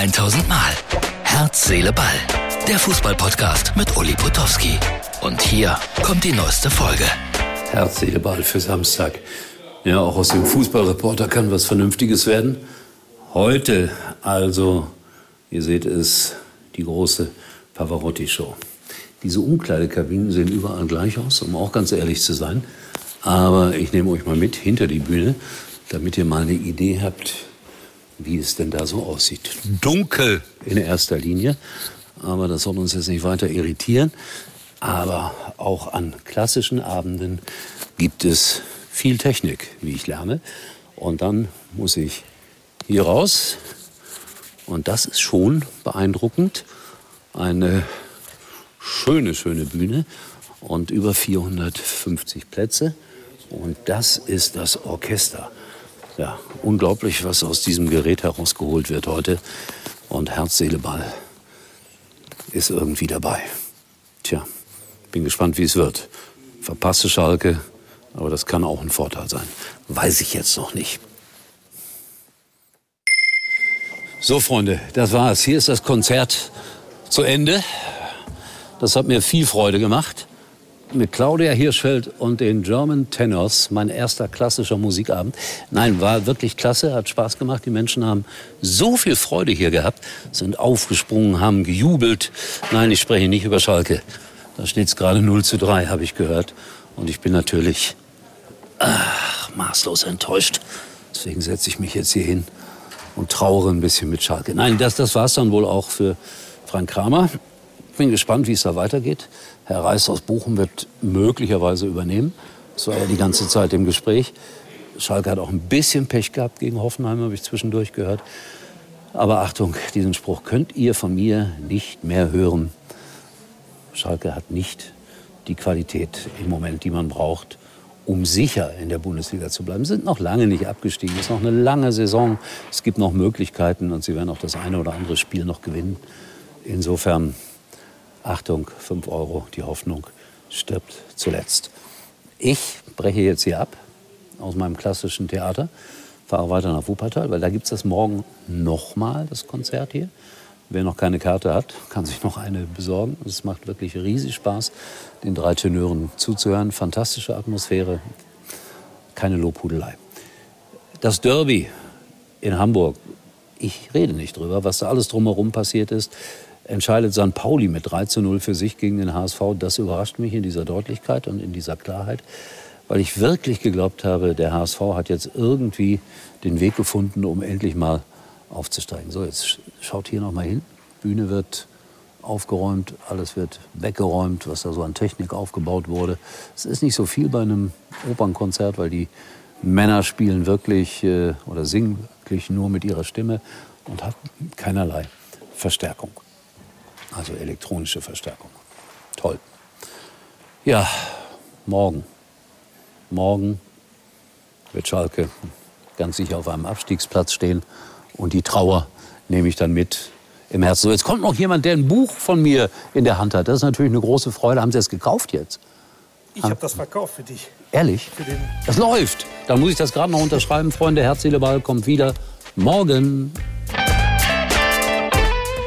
1000 Mal. Herz, Seele, Ball. Der Fußballpodcast mit Uli Potowski. Und hier kommt die neueste Folge. Herz, Seele, Ball für Samstag. Ja, auch aus dem Fußballreporter kann was Vernünftiges werden. Heute also, ihr seht es, die große Pavarotti-Show. Diese Umkleidekabinen sehen überall gleich aus, um auch ganz ehrlich zu sein. Aber ich nehme euch mal mit hinter die Bühne, damit ihr mal eine Idee habt, wie es denn da so aussieht. Dunkel in erster Linie, aber das soll uns jetzt nicht weiter irritieren. Aber auch an klassischen Abenden gibt es viel Technik, wie ich lerne. Und dann muss ich hier raus. Und das ist schon beeindruckend. Eine schöne, schöne Bühne und über 450 Plätze. Und das ist das Orchester. Ja, unglaublich, was aus diesem Gerät herausgeholt wird heute. Und Herz, Seele, Ball ist irgendwie dabei. Tja, bin gespannt, wie es wird. Verpasste Schalke, aber das kann auch ein Vorteil sein. Weiß ich jetzt noch nicht. So, Freunde, das war's. Hier ist das Konzert zu Ende. Das hat mir viel Freude gemacht mit Claudia Hirschfeld und den German Tenors, mein erster klassischer Musikabend. Nein, war wirklich klasse, hat Spaß gemacht. Die Menschen haben so viel Freude hier gehabt, sind aufgesprungen, haben gejubelt. Nein, ich spreche nicht über Schalke. Da steht es gerade 0 zu 3, habe ich gehört. Und ich bin natürlich ach, maßlos enttäuscht. Deswegen setze ich mich jetzt hier hin und trauere ein bisschen mit Schalke. Nein, das, das war es dann wohl auch für Frank Kramer. Ich bin gespannt, wie es da weitergeht. Herr Reis aus Bochum wird möglicherweise übernehmen. Das war ja die ganze Zeit im Gespräch. Schalke hat auch ein bisschen Pech gehabt gegen Hoffenheim, habe ich zwischendurch gehört. Aber Achtung, diesen Spruch könnt ihr von mir nicht mehr hören. Schalke hat nicht die Qualität im Moment, die man braucht, um sicher in der Bundesliga zu bleiben. Sie sind noch lange nicht abgestiegen. Es ist noch eine lange Saison. Es gibt noch Möglichkeiten und sie werden auch das eine oder andere Spiel noch gewinnen. Insofern Achtung, 5 Euro, die Hoffnung stirbt zuletzt. Ich breche jetzt hier ab aus meinem klassischen Theater, fahre weiter nach Wuppertal, weil da gibt es das morgen nochmal, das Konzert hier. Wer noch keine Karte hat, kann sich noch eine besorgen. Es macht wirklich riesig Spaß, den drei Tenören zuzuhören. Fantastische Atmosphäre, keine Lobhudelei. Das Derby in Hamburg, ich rede nicht drüber, was da alles drumherum passiert ist entscheidet St. Pauli mit 3 zu 0 für sich gegen den HSV. Das überrascht mich in dieser Deutlichkeit und in dieser Klarheit, weil ich wirklich geglaubt habe, der HSV hat jetzt irgendwie den Weg gefunden, um endlich mal aufzusteigen. So, jetzt schaut hier noch mal hin. Bühne wird aufgeräumt, alles wird weggeräumt, was da so an Technik aufgebaut wurde. Es ist nicht so viel bei einem Opernkonzert, weil die Männer spielen wirklich äh, oder singen wirklich nur mit ihrer Stimme und haben keinerlei Verstärkung. Also elektronische Verstärkung. Toll. Ja, morgen. Morgen wird Schalke ganz sicher auf einem Abstiegsplatz stehen. Und die Trauer nehme ich dann mit im Herzen. So, jetzt kommt noch jemand, der ein Buch von mir in der Hand hat. Das ist natürlich eine große Freude. Haben Sie es gekauft jetzt? Ich habe das verkauft für dich. Ehrlich? Für das läuft. Dann muss ich das gerade noch unterschreiben. Freunde, Herz, Seele, Ball kommt wieder morgen.